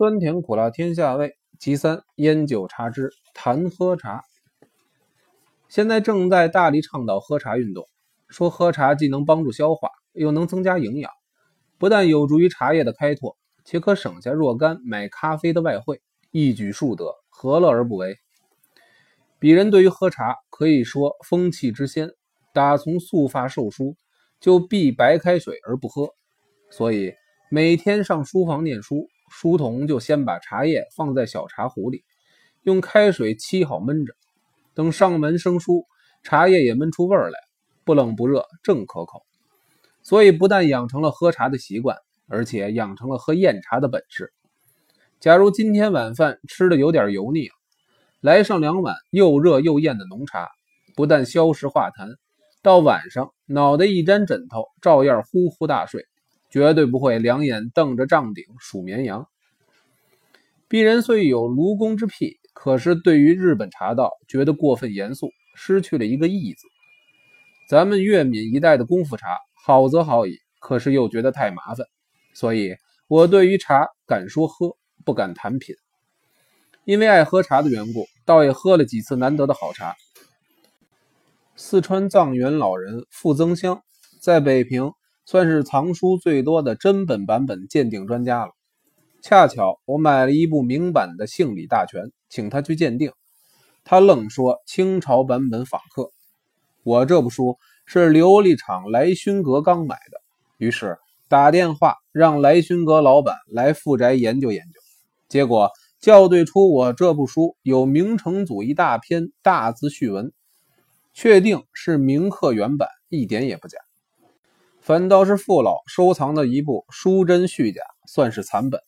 酸甜苦辣天下味。其三，烟酒茶之谈喝茶。现在正在大力倡导喝茶运动，说喝茶既能帮助消化，又能增加营养，不但有助于茶叶的开拓，且可省下若干买咖啡的外汇，一举数得，何乐而不为？鄙人对于喝茶可以说风气之先，打从素发受书就避白开水而不喝，所以每天上书房念书。书童就先把茶叶放在小茶壶里，用开水沏好焖着，等上门生疏，茶叶也焖出味儿来，不冷不热，正可口。所以不但养成了喝茶的习惯，而且养成了喝燕茶的本事。假如今天晚饭吃的有点油腻，来上两碗又热又艳的浓茶，不但消食化痰，到晚上脑袋一沾枕头，照样呼呼大睡。绝对不会两眼瞪着帐顶数绵羊。鄙人虽有卢公之癖，可是对于日本茶道觉得过分严肃，失去了一个义字。咱们粤闽一带的功夫茶好则好矣，可是又觉得太麻烦，所以我对于茶敢说喝，不敢谈品。因为爱喝茶的缘故，倒也喝了几次难得的好茶。四川藏元老人傅增香在北平。算是藏书最多的真本版本鉴定专家了。恰巧我买了一部明版的《姓李大全》，请他去鉴定，他愣说清朝版本仿刻。我这部书是琉璃厂来勋阁刚买的，于是打电话让来勋阁老板来富宅研究研究。结果校对出我这部书有明成祖一大篇大字序文，确定是明刻原版，一点也不假。反倒是父老收藏的一部书真虚假，算是残本。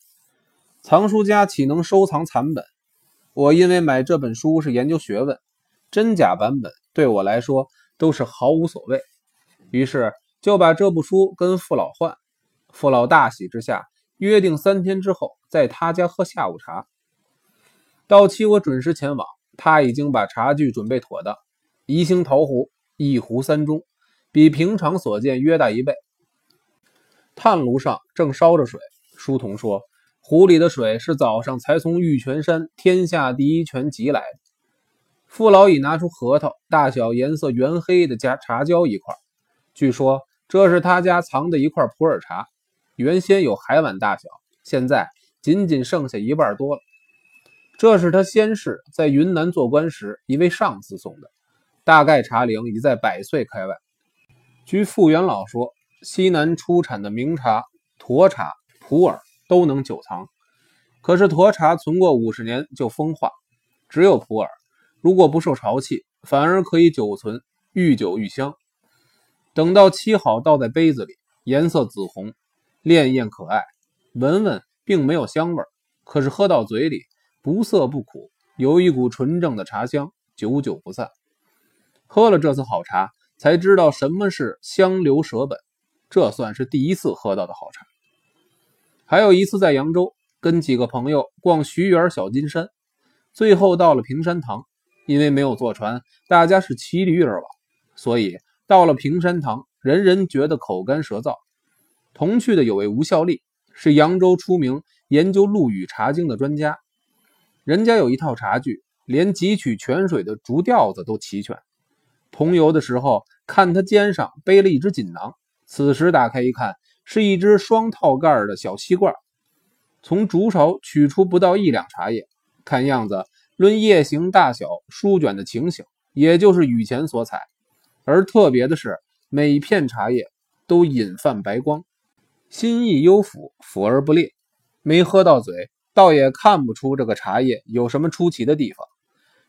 藏书家岂能收藏残本？我因为买这本书是研究学问，真假版本对我来说都是毫无所谓。于是就把这部书跟父老换。父老大喜之下，约定三天之后在他家喝下午茶。到期我准时前往，他已经把茶具准备妥当，宜兴陶壶，一壶三盅。比平常所见约大一倍。炭炉上正烧着水，书童说：“壶里的水是早上才从玉泉山天下第一泉集来的。”父老已拿出核桃大小、颜色圆黑的加茶胶一块，据说这是他家藏的一块普洱茶，原先有海碗大小，现在仅仅剩下一半多了。这是他先世在云南做官时一位上司送的，大概茶龄已在百岁开外。据傅元老说，西南出产的名茶沱茶、普洱都能久藏，可是沱茶存过五十年就风化，只有普洱，如果不受潮气，反而可以久存，愈久愈香。等到沏好，倒在杯子里，颜色紫红，潋滟可爱，闻闻并没有香味，可是喝到嘴里不涩不苦，有一股纯正的茶香，久久不散。喝了这次好茶。才知道什么是香留舍本，这算是第一次喝到的好茶。还有一次在扬州跟几个朋友逛徐园小金山，最后到了平山堂，因为没有坐船，大家是骑驴而往，所以到了平山堂，人人觉得口干舌燥。同去的有位吴孝利，是扬州出名研究陆羽茶经的专家，人家有一套茶具，连汲取泉水的竹吊子都齐全。同游的时候，看他肩上背了一只锦囊，此时打开一看，是一只双套盖的小锡罐，从竹勺取出不到一两茶叶，看样子论叶形大小、书卷的情形，也就是雨前所采。而特别的是，每片茶叶都隐泛白光，心意幽抚，抚而不裂。没喝到嘴，倒也看不出这个茶叶有什么出奇的地方。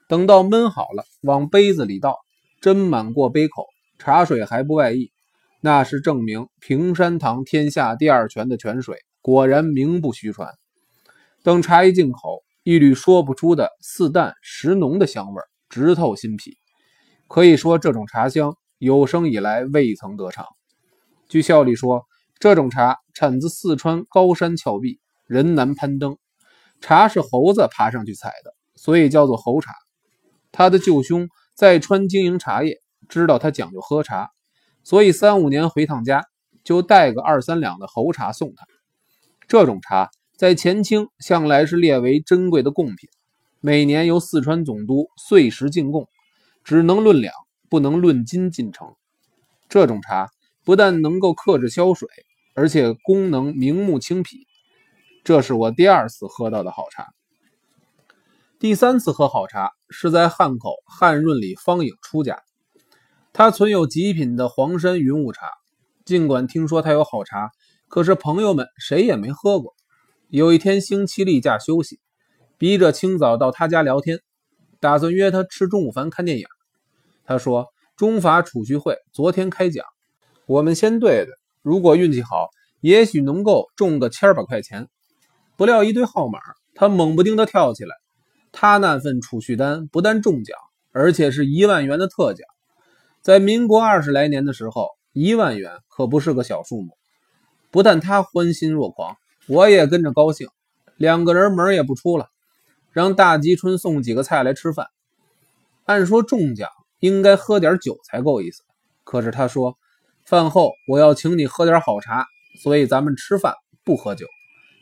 等到焖好了，往杯子里倒。斟满过杯口，茶水还不外溢，那是证明平山堂天下第二泉的泉水果然名不虚传。等茶一进口，一缕说不出的似淡实浓的香味直透心脾，可以说这种茶香有生以来未曾得尝。据孝里说，这种茶产自四川高山峭壁，人难攀登，茶是猴子爬上去采的，所以叫做猴茶。他的舅兄。在川经营茶叶，知道他讲究喝茶，所以三五年回趟家就带个二三两的猴茶送他。这种茶在前清向来是列为珍贵的贡品，每年由四川总督碎石进贡，只能论两，不能论斤进城。这种茶不但能够克制消水，而且功能明目清脾。这是我第二次喝到的好茶。第三次喝好茶是在汉口汉润里方颖出家，他存有极品的黄山云雾茶。尽管听说他有好茶，可是朋友们谁也没喝过。有一天星期例假休息，逼着清早到他家聊天，打算约他吃中午饭看电影。他说中法储蓄会昨天开奖，我们先对对，如果运气好，也许能够中个千把块钱。不料一堆号码，他猛不丁的跳起来。他那份储蓄单不但中奖，而且是一万元的特奖。在民国二十来年的时候。一万元可不是个小数目，不但他欢欣若狂，我也跟着高兴。两个人门也不出了，让大吉春送几个菜来吃饭。按说中奖应该喝点酒才够意思，可是他说饭后我要请你喝点好茶，所以咱们吃饭不喝酒。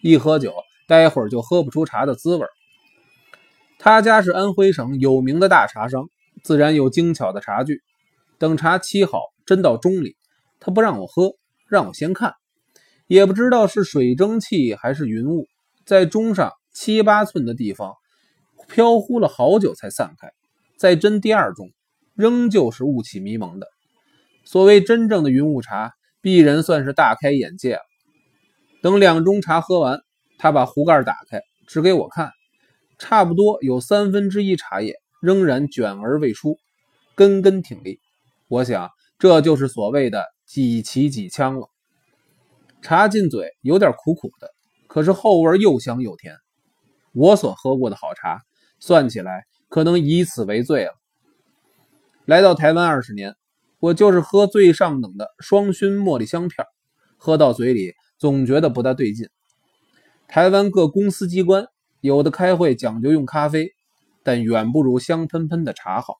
一喝酒，待会儿就喝不出茶的滋味儿。他家是安徽省有名的大茶商，自然有精巧的茶具。等茶沏好，斟到盅里。他不让我喝，让我先看，也不知道是水蒸气还是云雾，在钟上七八寸的地方飘忽了好久才散开。再斟第二盅，仍旧是雾气迷蒙的。所谓真正的云雾茶，鄙人算是大开眼界了。等两盅茶喝完，他把壶盖打开，指给我看，差不多有三分之一茶叶仍然卷而未出，根根挺立。我想，这就是所谓的。几起几枪了，茶进嘴有点苦苦的，可是后味又香又甜。我所喝过的好茶，算起来可能以此为最了。来到台湾二十年，我就是喝最上等的双熏茉莉香片，喝到嘴里总觉得不大对劲。台湾各公司机关有的开会讲究用咖啡，但远不如香喷喷的茶好。